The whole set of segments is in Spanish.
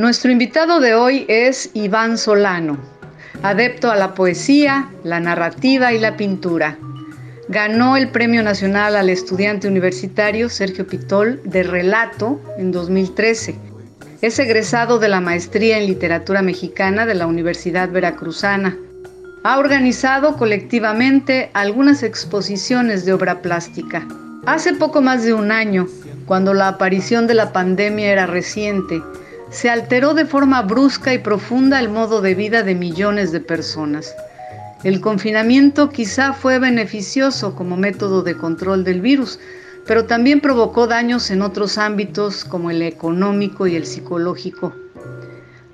Nuestro invitado de hoy es Iván Solano, adepto a la poesía, la narrativa y la pintura. Ganó el Premio Nacional al Estudiante Universitario Sergio Pitol de Relato en 2013. Es egresado de la Maestría en Literatura Mexicana de la Universidad Veracruzana. Ha organizado colectivamente algunas exposiciones de obra plástica. Hace poco más de un año, cuando la aparición de la pandemia era reciente, se alteró de forma brusca y profunda el modo de vida de millones de personas. El confinamiento quizá fue beneficioso como método de control del virus, pero también provocó daños en otros ámbitos como el económico y el psicológico.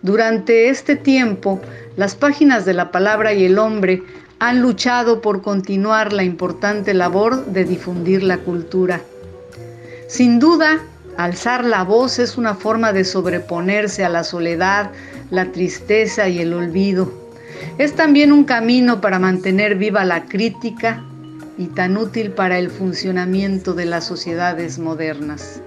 Durante este tiempo, las páginas de la palabra y el hombre han luchado por continuar la importante labor de difundir la cultura. Sin duda, Alzar la voz es una forma de sobreponerse a la soledad, la tristeza y el olvido. Es también un camino para mantener viva la crítica y tan útil para el funcionamiento de las sociedades modernas.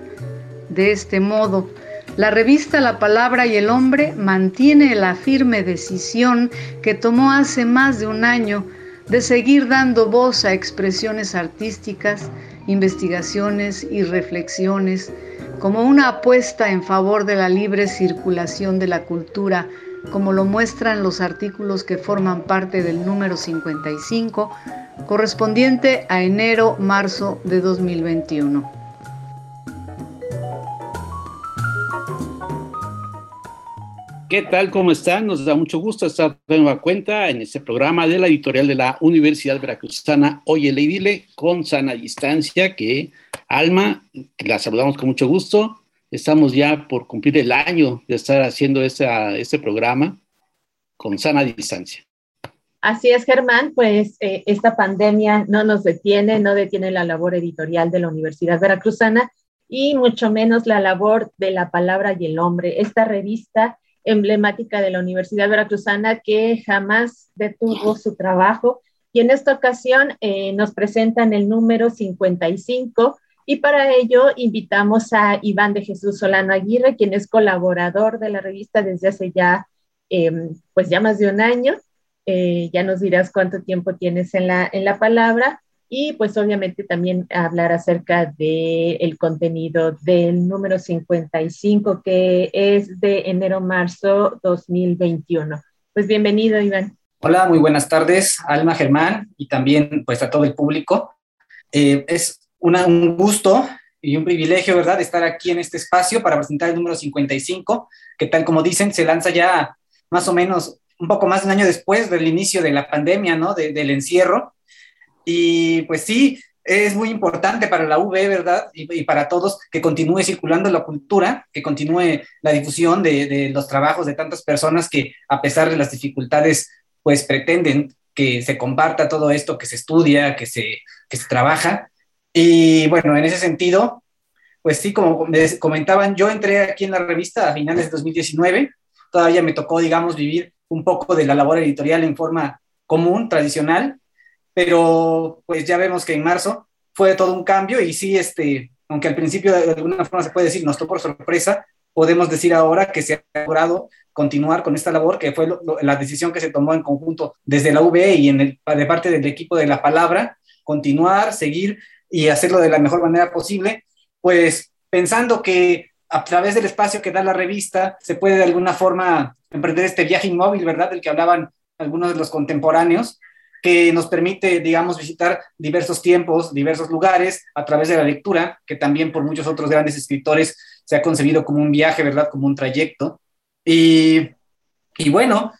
De este modo, la revista La Palabra y el Hombre mantiene la firme decisión que tomó hace más de un año de seguir dando voz a expresiones artísticas, investigaciones y reflexiones como una apuesta en favor de la libre circulación de la cultura, como lo muestran los artículos que forman parte del número 55, correspondiente a enero-marzo de 2021. ¿Qué tal? ¿Cómo están? Nos da mucho gusto estar de nueva cuenta en este programa de la editorial de la Universidad Veracruzana, Oye Dile, con sana distancia, que Alma, la saludamos con mucho gusto. Estamos ya por cumplir el año de estar haciendo este programa con sana distancia. Así es, Germán, pues eh, esta pandemia no nos detiene, no detiene la labor editorial de la Universidad Veracruzana y mucho menos la labor de la palabra y el hombre. Esta revista emblemática de la Universidad Veracruzana que jamás detuvo su trabajo y en esta ocasión eh, nos presentan el número 55 y para ello invitamos a Iván de Jesús Solano Aguirre, quien es colaborador de la revista desde hace ya, em, pues ya más de un año. Eh, ya nos dirás cuánto tiempo tienes en la, en la palabra y pues obviamente también hablar acerca del el contenido del número 55 que es de enero-marzo 2021. Pues bienvenido, Iván. Hola, muy buenas tardes, Alma Germán y también pues a todo el público. Eh, es un gusto y un privilegio, ¿verdad?, estar aquí en este espacio para presentar el número 55, que tal como dicen, se lanza ya más o menos un poco más de un año después del inicio de la pandemia, ¿no?, del encierro. Y pues sí, es muy importante para la UB, ¿verdad? Y, para todos que continúe circulando la cultura, que continúe la difusión de, de, los trabajos de tantas personas que a pesar de las dificultades, pues pretenden que se comparta todo esto, que se estudia, que se, que se trabaja. Y bueno, en ese sentido, pues sí, como me comentaban, yo entré aquí en la revista a finales de 2019, todavía me tocó, digamos, vivir un poco de la labor editorial en forma común, tradicional, pero pues ya vemos que en marzo fue todo un cambio y sí, este, aunque al principio de alguna forma se puede decir, nos tocó por sorpresa, podemos decir ahora que se ha logrado continuar con esta labor, que fue la decisión que se tomó en conjunto desde la UB y en el, de parte del equipo de la palabra, continuar, seguir y hacerlo de la mejor manera posible, pues pensando que a través del espacio que da la revista se puede de alguna forma emprender este viaje inmóvil, ¿verdad? Del que hablaban algunos de los contemporáneos, que nos permite, digamos, visitar diversos tiempos, diversos lugares a través de la lectura, que también por muchos otros grandes escritores se ha concebido como un viaje, ¿verdad? Como un trayecto. Y, y bueno,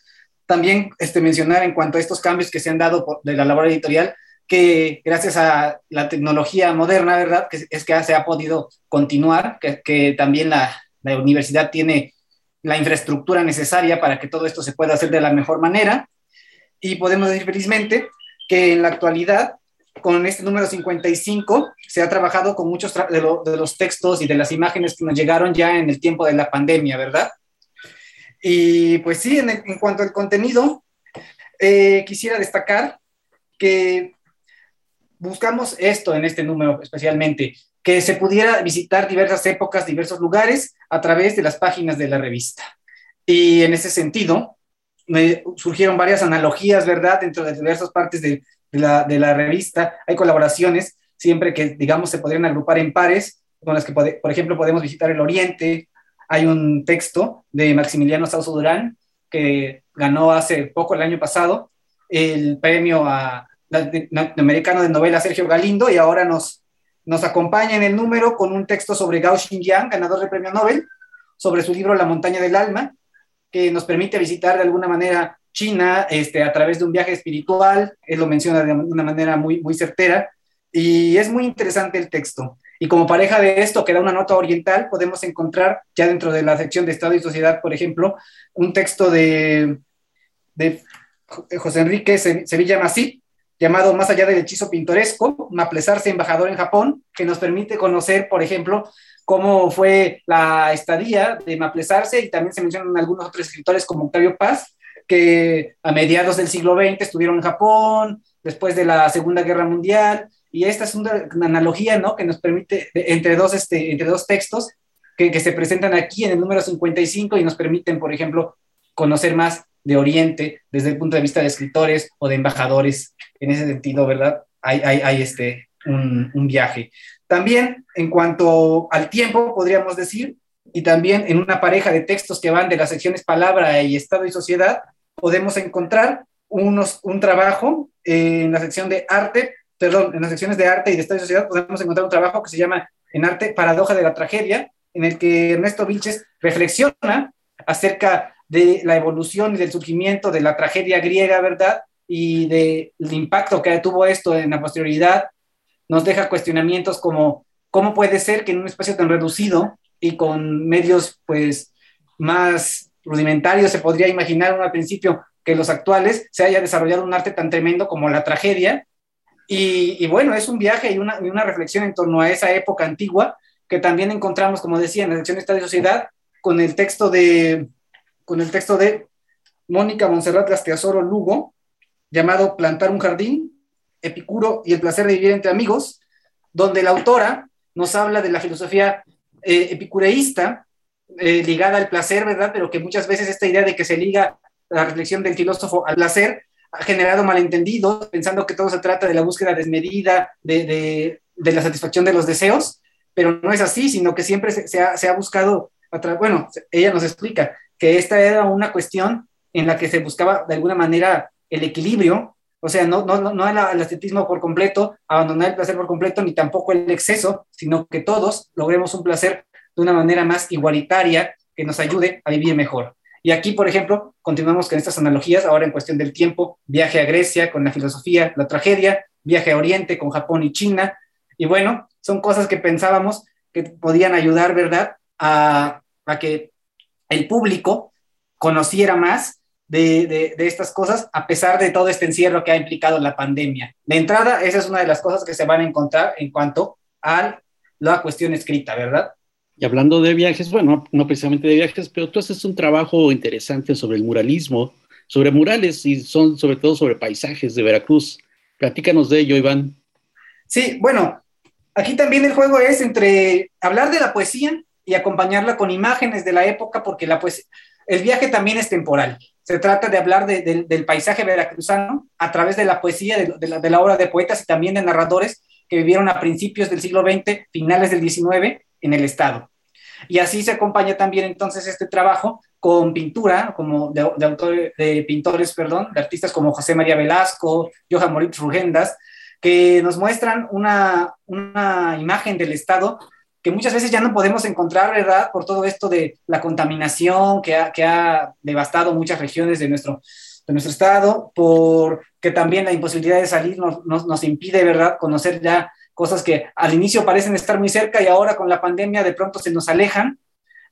también este, mencionar en cuanto a estos cambios que se han dado de la labor editorial, que gracias a la tecnología moderna, ¿verdad? Es que se ha podido continuar, que, que también la, la, universidad tiene la infraestructura necesaria para que todo esto se pueda hacer de la mejor manera. Y podemos decir felizmente que en la actualidad, con este número 55, se ha trabajado con muchos de, los textos y de las imágenes que nos llegaron ya en el tiempo de la pandemia, ¿verdad? Y pues sí, en, cuanto al contenido, eh, quisiera destacar que buscamos esto en este número especialmente, que se pudiera visitar diversas épocas, diversos lugares a través de las páginas de la revista. Y en ese sentido, surgieron varias analogías, ¿verdad?, dentro de diversas partes de, la, revista. Hay colaboraciones, siempre que, digamos, se podrían agrupar en pares, con las que, por ejemplo, podemos visitar el Oriente. Hay un texto de Maximiliano Sauso Durán, que ganó hace poco, el año pasado, el premio a americano de novela Sergio Galindo y ahora nos, nos acompaña en el número con un texto sobre Gao Xinjiang, ganador del premio Nobel, sobre su libro La montaña del alma, que nos permite visitar de alguna manera China este, a través de un viaje espiritual, él lo menciona de una manera muy, muy certera, y es muy interesante el texto. Y como pareja de esto, que da una nota oriental, podemos encontrar ya dentro de la sección de Estado y Sociedad, por ejemplo, un texto de, de José Enrique Sevilla Masí, llamado Más allá del hechizo pintoresco, Maplesarse embajador en Japón, que nos permite conocer, por ejemplo, cómo fue la estadía de Maplesarse y también se mencionan algunos otros escritores como Octavio Paz, que a mediados del siglo XX estuvieron en Japón, después de la Segunda Guerra Mundial, y esta es una, analogía, ¿no? Que nos permite, entre dos, este, entre dos textos que, que, se presentan aquí en el número 55 y nos permiten, por ejemplo, conocer más de Oriente desde el punto de vista de escritores o de embajadores. En ese sentido, ¿verdad? Hay, hay, este, un, un viaje. También, en cuanto al tiempo, podríamos decir, y también en una pareja de textos que van de las secciones palabra y Estado y Sociedad, podemos encontrar unos, un trabajo en la sección de arte perdón, en las secciones de arte y de Estado y Sociedad podemos encontrar un trabajo que se llama En arte, paradoja de la tragedia, en el que Ernesto Vilches reflexiona acerca de la evolución y del surgimiento de la tragedia griega, ¿verdad? Y del impacto que tuvo esto en la posterioridad, nos deja cuestionamientos como cómo puede ser que en un espacio tan reducido y con medios pues más rudimentarios se podría imaginar al principio que los actuales se haya desarrollado un arte tan tremendo como la tragedia y, bueno, es un viaje y una, una, reflexión en torno a esa época antigua que también encontramos, como decía, en la sección Estado y Sociedad, con el texto de, con el texto de Mónica Monserrat Gasteazoro Lugo, llamado Plantar un jardín, Epicuro y el placer de vivir entre amigos, donde la autora nos habla de la filosofía eh, epicureísta eh, ligada al placer, ¿verdad? Pero que muchas veces esta idea de que se liga la reflexión del filósofo al placer ha generado malentendidos, pensando que todo se trata de la búsqueda desmedida, de, de, la satisfacción de los deseos, pero no es así, sino que siempre se, ha, se ha, buscado, bueno, ella nos explica que esta era una cuestión en la que se buscaba de alguna manera el equilibrio, o sea, no, no, no el, el estetismo por completo, abandonar el placer por completo, ni tampoco el exceso, sino que todos logremos un placer de una manera más igualitaria que nos ayude a vivir mejor. Y aquí, por ejemplo, continuamos con estas analogías, ahora en cuestión del tiempo, viaje a Grecia con la filosofía, la tragedia, viaje a Oriente con Japón y China. Y bueno, son cosas que pensábamos que podían ayudar, ¿verdad?, a, a que el público conociera más de, de, de, estas cosas, a pesar de todo este encierro que ha implicado la pandemia. De entrada, esa es una de las cosas que se van a encontrar en cuanto a la cuestión escrita, ¿verdad? Y hablando de viajes, bueno, no precisamente de viajes, pero tú haces un trabajo interesante sobre el muralismo, sobre murales y son sobre todo sobre paisajes de Veracruz. Platícanos de ello, Iván. Sí, bueno, aquí también el juego es entre hablar de la poesía y acompañarla con imágenes de la época, porque la poesía, el viaje también es temporal. Se trata de hablar de, de, del paisaje veracruzano a través de la poesía, de, la, de la obra de poetas y también de narradores que vivieron a principios del siglo XX, finales del XIX, en el Estado. Y así se acompaña también entonces este trabajo con pintura, como de, de, de pintores, perdón, de artistas como José María Velasco, Johan Moritz Rugendas, que nos muestran una, una imagen del Estado que muchas veces ya no podemos encontrar, ¿verdad? Por todo esto de la contaminación que ha, que ha devastado muchas regiones de nuestro, de nuestro estado, porque también la imposibilidad de salir nos, nos, nos impide, ¿verdad?, conocer ya cosas que al inicio parecen estar muy cerca y ahora con la pandemia de pronto se nos alejan.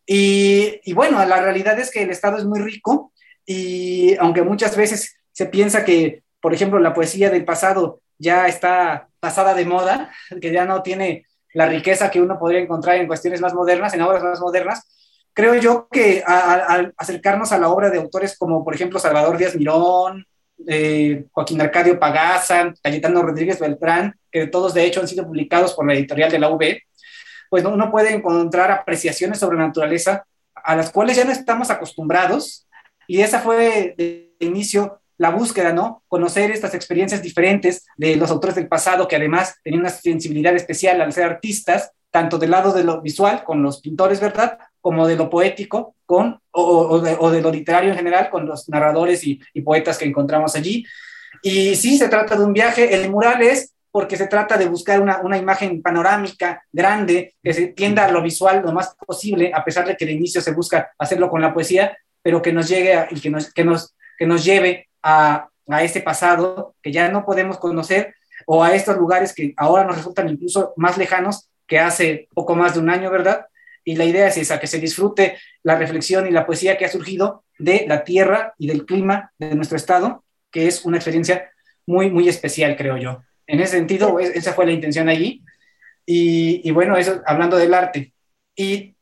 Y, y, bueno, la realidad es que el Estado es muy rico y aunque muchas veces se piensa que, por ejemplo, la poesía del pasado ya está pasada de moda, que ya no tiene la riqueza que uno podría encontrar en cuestiones más modernas, en obras más modernas, creo yo que al acercarnos a la obra de autores como, por ejemplo, Salvador Díaz Mirón, eh, Joaquín Arcadio Pagaza, Cayetano Rodríguez Beltrán, que todos de hecho han sido publicados por la editorial de la UB, pues uno puede encontrar apreciaciones sobre naturaleza a las cuales ya no estamos acostumbrados, y esa fue de inicio la búsqueda, ¿no? Conocer estas experiencias diferentes de los autores del pasado que además tenían una sensibilidad especial al ser artistas, tanto del lado de lo visual con los pintores, ¿verdad? Como de lo poético con, o, de, lo literario en general con los narradores y, poetas que encontramos allí. Y sí, se trata de un viaje. El mural es porque se trata de buscar una, imagen panorámica grande que se tienda a lo visual lo más posible, a pesar de que de inicio se busca hacerlo con la poesía, pero que nos llegue y que nos, que nos, que nos lleve a, a ese pasado que ya no podemos conocer o a estos lugares que ahora nos resultan incluso más lejanos que hace poco más de un año, ¿verdad? Y la idea es esa, que se disfrute la reflexión y la poesía que ha surgido de la tierra y del clima de nuestro estado, que es una experiencia muy, muy especial, creo yo. En ese sentido, esa fue la intención allí. Y, y bueno, eso hablando del arte. Y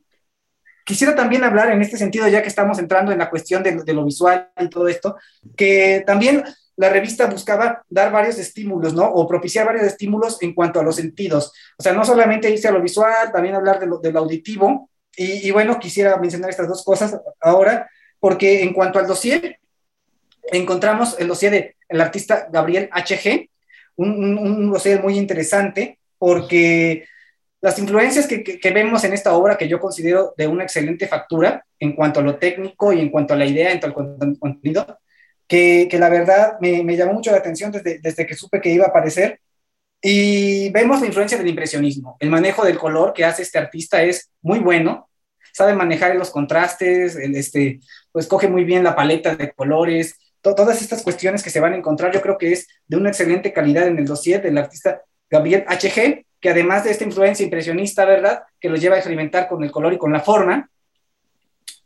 Quisiera también hablar en este sentido, ya que estamos entrando en la cuestión de, lo visual y todo esto, que también la revista buscaba dar varios estímulos, ¿no? O propiciar varios estímulos en cuanto a los sentidos. O sea, no solamente irse a lo visual, también hablar de lo, auditivo. Y, bueno, quisiera mencionar estas dos cosas ahora, porque en cuanto al dossier, encontramos el dossier del artista Gabriel H.G., un, un dossier muy interesante, porque las influencias que, vemos en esta obra, que yo considero de una excelente factura en cuanto a lo técnico y en cuanto a la idea, en cuanto al contenido, que, la verdad me, llamó mucho la atención desde, desde que supe que iba a aparecer. Y vemos la influencia del impresionismo. El manejo del color que hace este artista es muy bueno. Sabe manejar los contrastes, el, este, pues coge muy bien la paleta de colores, todas estas cuestiones que se van a encontrar, yo creo que es de una excelente calidad en el dossier del artista Gabriel H.G., que además de esta influencia impresionista, ¿verdad?, que lo lleva a experimentar con el color y con la forma,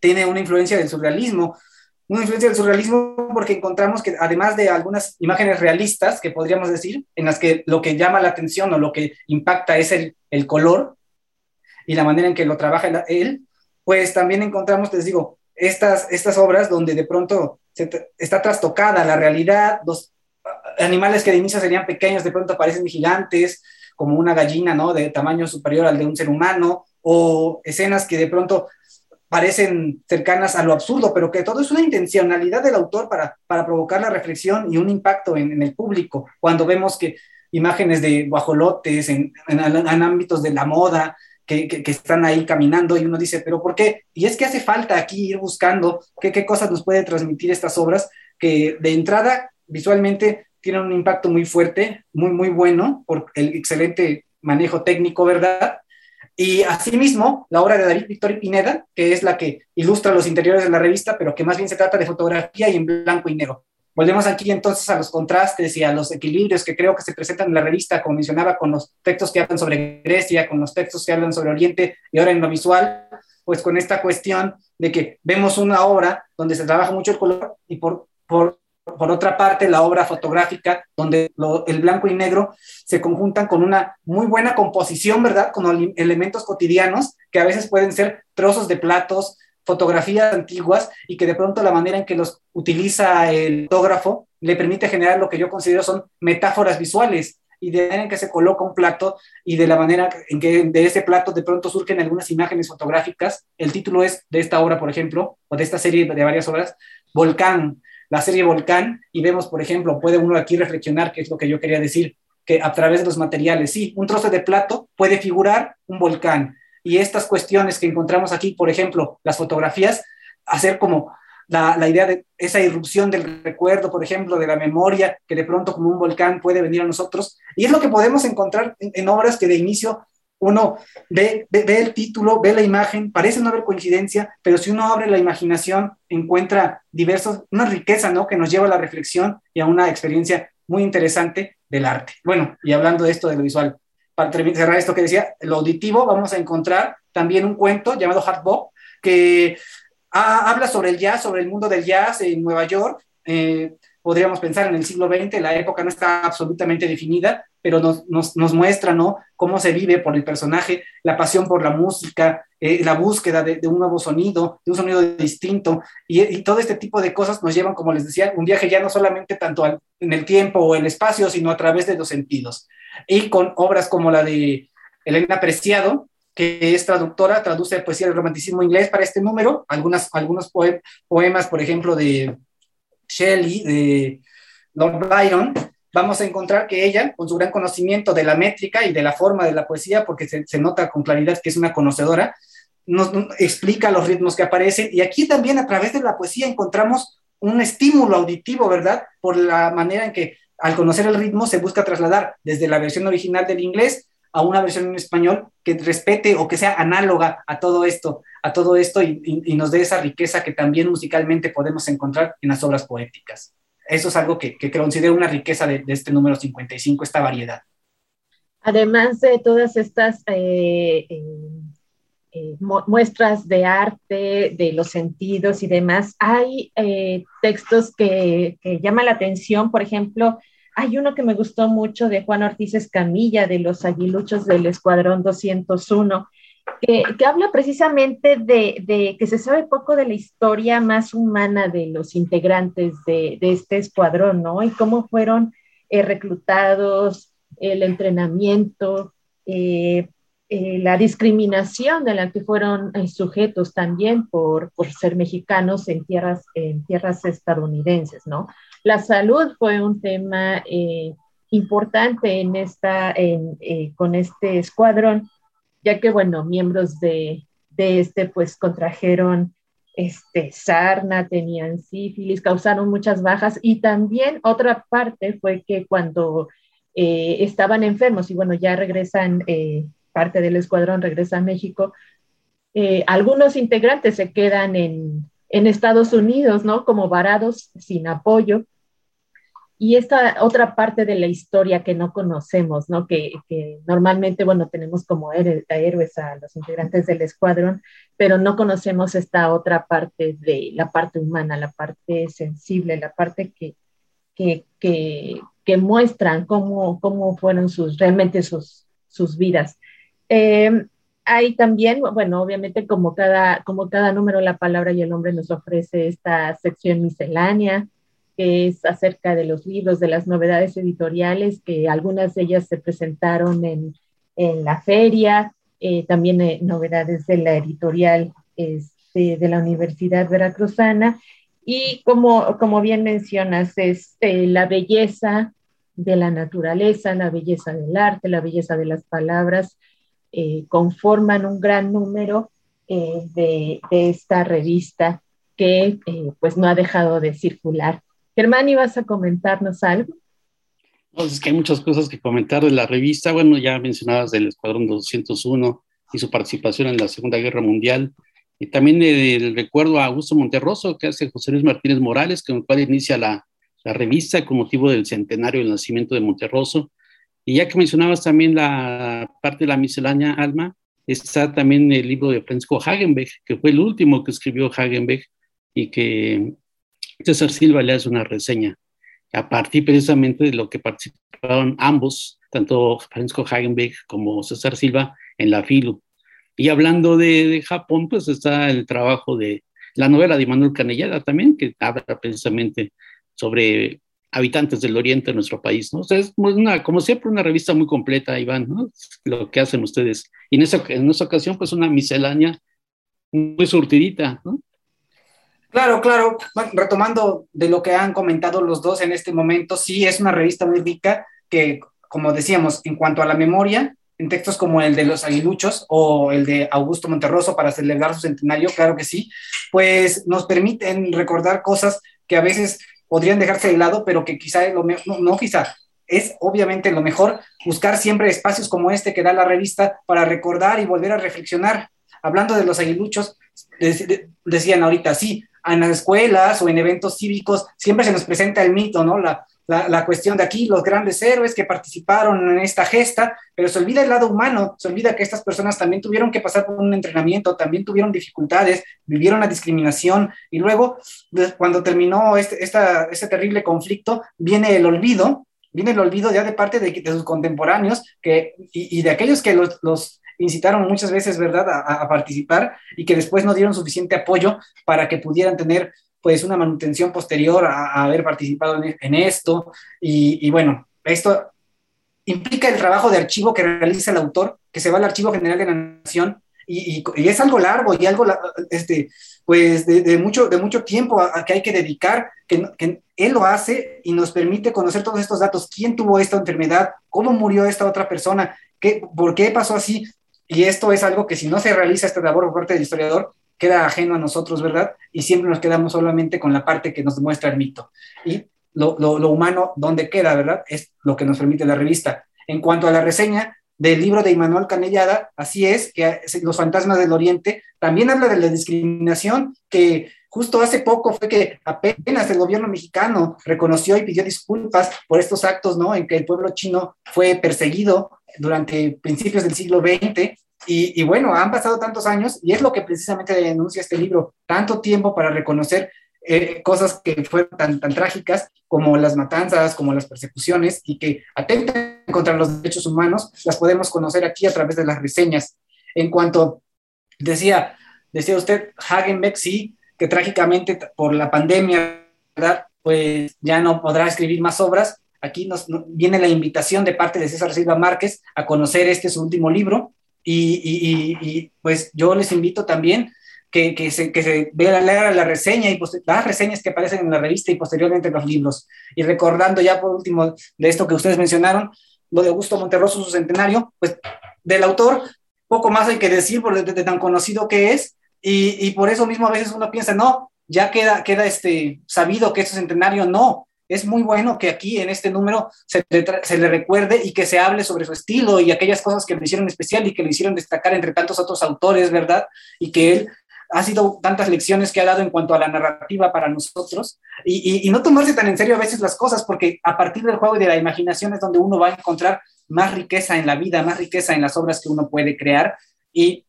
tiene una influencia del surrealismo. Una influencia del surrealismo porque encontramos que además de algunas imágenes realistas, que podríamos decir, en las que lo que llama la atención o lo que impacta es el, el color y la manera en que lo trabaja él, pues también encontramos, les digo, estas, estas obras donde de pronto está trastocada la realidad, los animales que de inicio serían pequeños de pronto parecen gigantes, como una gallina, ¿no? De tamaño superior al de un ser humano, o escenas que de pronto parecen cercanas a lo absurdo, pero que todo es una intencionalidad del autor para, para provocar la reflexión y un impacto en, el público. Cuando vemos que imágenes de guajolotes en, en, ámbitos de la moda, que, que, están ahí caminando y uno dice, pero ¿por qué? Y es que hace falta aquí ir buscando qué, qué cosas nos puede transmitir estas obras que de entrada visualmente tiene un impacto muy fuerte, muy, muy bueno por el excelente manejo técnico, ¿verdad? Y asimismo, la obra de David Victor y Pineda, que es la que ilustra los interiores de la revista, pero que más bien se trata de fotografía y en blanco y negro. Volvemos aquí entonces a los contrastes y a los equilibrios que creo que se presentan en la revista, como mencionaba, con los textos que hablan sobre Grecia, con los textos que hablan sobre Oriente y ahora en lo visual, pues con esta cuestión de que vemos una obra donde se trabaja mucho el color y por por otra parte, la obra fotográfica, donde el blanco y negro se conjuntan con una muy buena composición, ¿verdad? Con elementos cotidianos que a veces pueden ser trozos de platos, fotografías antiguas y que de pronto la manera en que los utiliza el fotógrafo le permite generar lo que yo considero son metáforas visuales y de manera en que se coloca un plato y de la manera en que de ese plato de pronto surgen algunas imágenes fotográficas. El título es de esta obra, por ejemplo, o de esta serie de varias obras, Volcán, la serie Volcán y vemos, por ejemplo, puede uno aquí reflexionar, que es lo que yo quería decir, que a través de los materiales, sí, un trozo de plato puede figurar un volcán. Y estas cuestiones que encontramos aquí, por ejemplo, las fotografías, hacer como la, la, idea de esa irrupción del recuerdo, por ejemplo, de la memoria, que de pronto como un volcán puede venir a nosotros. Y es lo que podemos encontrar en, en obras que de inicio uno ve, ve, el título, ve la imagen, parece no haber coincidencia, pero si uno abre la imaginación, encuentra diversos, una riqueza, ¿no? Que nos lleva a la reflexión y a una experiencia muy interesante del arte. Bueno, y hablando de esto de lo visual, para cerrar esto que decía, lo auditivo, vamos a encontrar también un cuento llamado Hard que habla sobre el jazz, sobre el mundo del jazz en Nueva York. Eh, podríamos pensar en el siglo XX, la época no está absolutamente definida, pero nos, nos, nos muestra ¿no? cómo se vive por el personaje, la pasión por la música, eh, la búsqueda de, un nuevo sonido, de un sonido distinto, y, todo este tipo de cosas nos llevan, como les decía, un viaje ya no solamente tanto en el tiempo o el espacio, sino a través de los sentidos. Y con obras como la de Elena Preciado, que es traductora, traduce poesía del romanticismo inglés para este número, algunas, algunos poemas, por ejemplo, de Shelley, de Lord Byron, vamos a encontrar que ella, con su gran conocimiento de la métrica y de la forma de la poesía, porque se, nota con claridad que es una conocedora, nos, explica los ritmos que aparecen. Y aquí también a través de la poesía encontramos un estímulo auditivo, ¿verdad? Por la manera en que al conocer el ritmo se busca trasladar desde la versión original del inglés a una versión en español que respete o que sea análoga a todo esto, a todo esto y, y nos dé esa riqueza que también musicalmente podemos encontrar en las obras poéticas eso es algo que, que considero una riqueza de, este número 55, esta variedad. Además de todas estas eh, eh, eh, muestras de arte, de los sentidos y demás, hay textos que, que, llaman la atención, por ejemplo, hay uno que me gustó mucho de Juan Ortiz Escamilla, de los aguiluchos del Escuadrón 201, que, habla precisamente de, que se sabe poco de la historia más humana de los integrantes de, este escuadrón, ¿no? Y cómo fueron eh, reclutados, el entrenamiento, eh, eh, la discriminación de la que fueron sujetos también por, ser mexicanos en tierras, en tierras estadounidenses, ¿no? La salud fue un tema importante en esta, con este escuadrón ya que, bueno, miembros de, de este pues contrajeron este, sarna, tenían sífilis, causaron muchas bajas y también otra parte fue que cuando eh, estaban enfermos y bueno, ya regresan, eh, parte del escuadrón regresa a México, eh, algunos integrantes se quedan en, en Estados Unidos, ¿no? Como varados, sin apoyo, y esta otra parte de la historia que no conocemos, ¿no? Que, que normalmente, bueno, tenemos como héroes, a los integrantes del escuadrón, pero no conocemos esta otra parte de la parte humana, la parte sensible, la parte que, que, que, muestran cómo, cómo fueron sus, realmente sus, sus vidas. Eh, hay también, bueno, obviamente como cada, como cada número, la palabra y el hombre nos ofrece esta sección miscelánea, que es acerca de los libros, de las novedades editoriales, que algunas de ellas se presentaron en, en la feria, eh, también eh, novedades de la editorial este, de la Universidad Veracruzana. Y como, como bien mencionas, es eh, la belleza de la naturaleza, la belleza del arte, la belleza de las palabras, eh, conforman un gran número de, de, esta revista que pues no ha dejado de circular Germán, ¿ibas a comentarnos algo? No, es que hay muchas cosas que comentar de la revista. Bueno, ya mencionabas del Escuadrón 201 y su participación en la Segunda Guerra Mundial. Y también el recuerdo a Augusto Monterroso, que hace José Luis Martínez Morales, con el cual inicia la, la revista con motivo del centenario del nacimiento de Monterroso. Y ya que mencionabas también la parte de la miscelánea Alma, está también el libro de Francisco Hagenbeck, que fue el último que escribió Hagenbeck y que César Silva le hace una reseña a partir precisamente de lo que participaron ambos, tanto Francisco Hagenbeck como César Silva, en la FILU. Y hablando de, de, Japón, pues está el trabajo de la novela de Manuel Canellada también, que habla precisamente sobre habitantes del oriente de nuestro país, ¿no? O sea, es una, como siempre, una revista muy completa, Iván. Lo que hacen ustedes. Y en esa, en esa ocasión, pues una miscelánea muy surtidita, ¿no? Claro, claro. Bueno, retomando de lo que han comentado los dos en este momento, sí es una revista muy rica que, como decíamos, en cuanto a la memoria, en textos como el de los aguiluchos o el de Augusto Monterroso para celebrar su centenario, claro que sí, pues nos permiten recordar cosas que a veces podrían dejarse de lado, pero que quizá es lo no, quizá, es obviamente lo mejor buscar siempre espacios como este que da la revista para recordar y volver a reflexionar. Hablando de los aguiluchos, decían ahorita, sí, en las escuelas o en eventos cívicos siempre se nos presenta el mito, ¿no? La la, cuestión de aquí, los grandes héroes que participaron en esta gesta, pero se olvida el lado humano, se olvida que estas personas también tuvieron que pasar por un entrenamiento, también tuvieron dificultades, vivieron la discriminación y luego, cuando terminó este, esta, este terrible conflicto, viene el olvido, viene el olvido ya de parte de, sus contemporáneos que, y, de aquellos que los, incitaron muchas veces, ¿verdad?, a, participar y que después no dieron suficiente apoyo para que pudieran tener pues una manutención posterior a, haber participado en, esto. Y, bueno, esto implica el trabajo de archivo que realiza el autor, que se va al Archivo General de la Nación, y, es algo largo y algo, este, pues, de, mucho, de mucho tiempo a, que hay que dedicar, que, que, él lo hace y nos permite conocer todos estos datos, quién tuvo esta enfermedad, cómo murió esta otra persona, qué, por qué pasó así. Y esto es algo que si no se realiza esta labor por parte del historiador, queda ajeno a nosotros, ¿verdad? Y siempre nos quedamos solamente con la parte que nos muestra el mito. Y lo, lo, humano, ¿dónde queda, verdad? Es lo que nos permite la revista. En cuanto a la reseña del libro de Immanuel Canellada, así es, que Los fantasmas del Oriente también habla de la discriminación que justo hace poco fue que apenas el gobierno mexicano reconoció y pidió disculpas por estos actos, ¿no? En que el pueblo chino fue perseguido durante principios del siglo XX y, bueno, han pasado tantos años y es lo que precisamente denuncia este libro, tanto tiempo para reconocer eh, cosas que fueron tan, tan trágicas como las matanzas, como las persecuciones y que atentan contra los derechos humanos, las podemos conocer aquí a través de las reseñas. En cuanto decía, decía usted, Hagenbeck, sí, que trágicamente por la pandemia, pues ya no podrá escribir más obras. Aquí nos, viene la invitación de parte de César Silva Márquez a conocer este su último libro, y, pues yo les invito también que, que, se, que se vean la, reseña y las reseñas que aparecen en la revista y posteriormente en los libros. Y recordando ya por último de esto que ustedes mencionaron, lo de Augusto Monterroso, su centenario, pues del autor poco más hay que decir por de, tan conocido que es y, y, por eso mismo a veces uno piensa, no, ya queda, queda este, sabido que este centenario no, es muy bueno que aquí en este número se le, recuerde y que se hable sobre su estilo y aquellas cosas que le hicieron especial y que le hicieron destacar entre tantos otros autores, ¿verdad? Y que él ha sido tantas lecciones que ha dado en cuanto a la narrativa para nosotros y, no tomarse tan en serio a veces las cosas porque a partir del juego y de la imaginación es donde uno va a encontrar más riqueza en la vida, más riqueza en las obras que uno puede crear y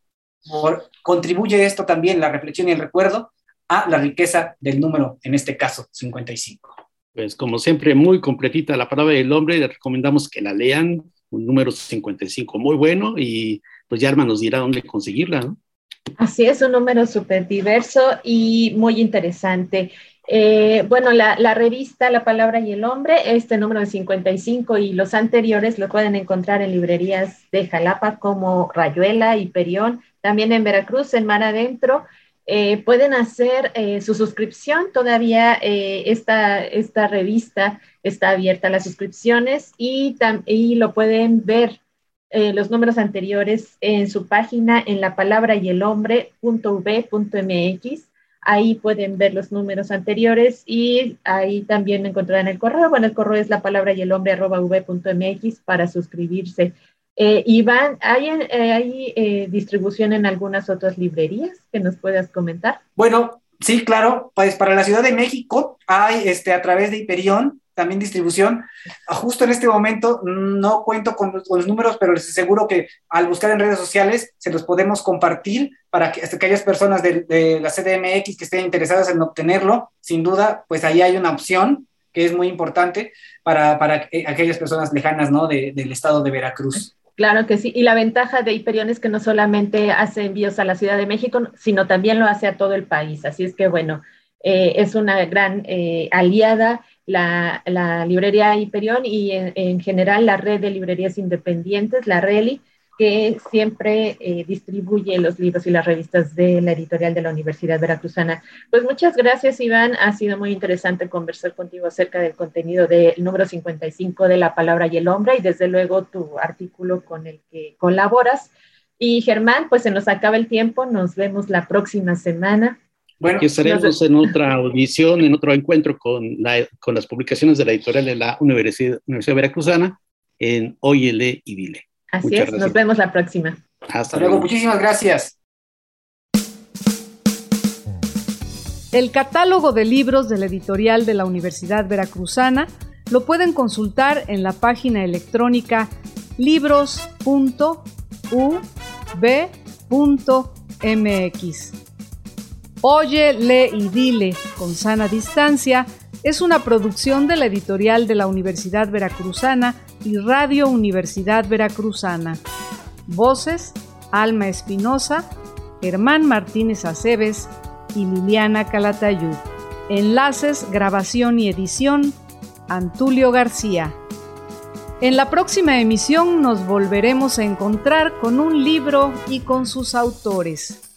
contribuye esto también, la reflexión y el recuerdo, a la riqueza del número, en este caso 55. Pues como siempre, muy completita la palabra del hombre, le recomendamos que la lean, un número 55 muy bueno y pues ya nos dirá dónde conseguirla, ¿no? Así es, un número súper diverso y muy interesante. Eh, bueno, la, la, revista La Palabra y el Hombre, este número de 55 y los anteriores lo pueden encontrar en librerías de Jalapa como Rayuela y Perión, también en Veracruz, en Mar Adentro, eh, pueden hacer eh, su suscripción. Todavía eh, esta, esta, revista está abierta a las suscripciones y, y lo pueden ver los números anteriores en su página en la palabra y el hombre.v.mx. Ahí pueden ver los números anteriores y ahí también encontrarán el correo. Bueno, el correo es la palabra y el hombre para suscribirse. Eh, Iván, ¿hay, eh, hay eh, distribución en algunas otras librerías que nos puedas comentar? Bueno, sí, claro, pues para la Ciudad de México hay este, a través de Hiperión también distribución. Ah, justo en este momento no cuento con los, números, pero les aseguro que al buscar en redes sociales se los podemos compartir para que aquellas personas de, de, la CDMX que estén interesadas en obtenerlo, sin duda, pues ahí hay una opción que es muy importante para, para aquellas personas lejanas ¿no? del estado de Veracruz. Claro que sí. Y la ventaja de Hiperión es que no solamente hace envíos a la Ciudad de México, sino también lo hace a todo el país. Así es que, bueno, eh, es una gran eh, aliada la, librería Hiperión y en, general la red de librerías independientes, la RELI, que siempre eh, distribuye los libros y las revistas de la editorial de la Universidad Veracruzana. Pues muchas gracias, Iván. Ha sido muy interesante conversar contigo acerca del contenido del número 55 de La Palabra y el Hombre y desde luego tu artículo con el que colaboras. Y Germán, pues se nos acaba el tiempo. Nos vemos la próxima semana. Bueno, Aquí estaremos en otra audición, en otro encuentro con, la, con las publicaciones de la editorial de la Universidad, Universidad Veracruzana en Óyele y Dile. Así es, nos vemos la próxima. Hasta luego, muchísimas gracias. El catálogo de libros de la editorial de la Universidad Veracruzana lo pueden consultar en la página electrónica libros.ub.mx. Oye, lee y dile con sana distancia es una producción de la editorial de la Universidad Veracruzana y Radio Universidad Veracruzana. Voces, Alma Espinosa, Germán Martínez Aceves y Liliana Calatayud. Enlaces, grabación y edición, Antulio García. En la próxima emisión nos volveremos a encontrar con un libro y con sus autores.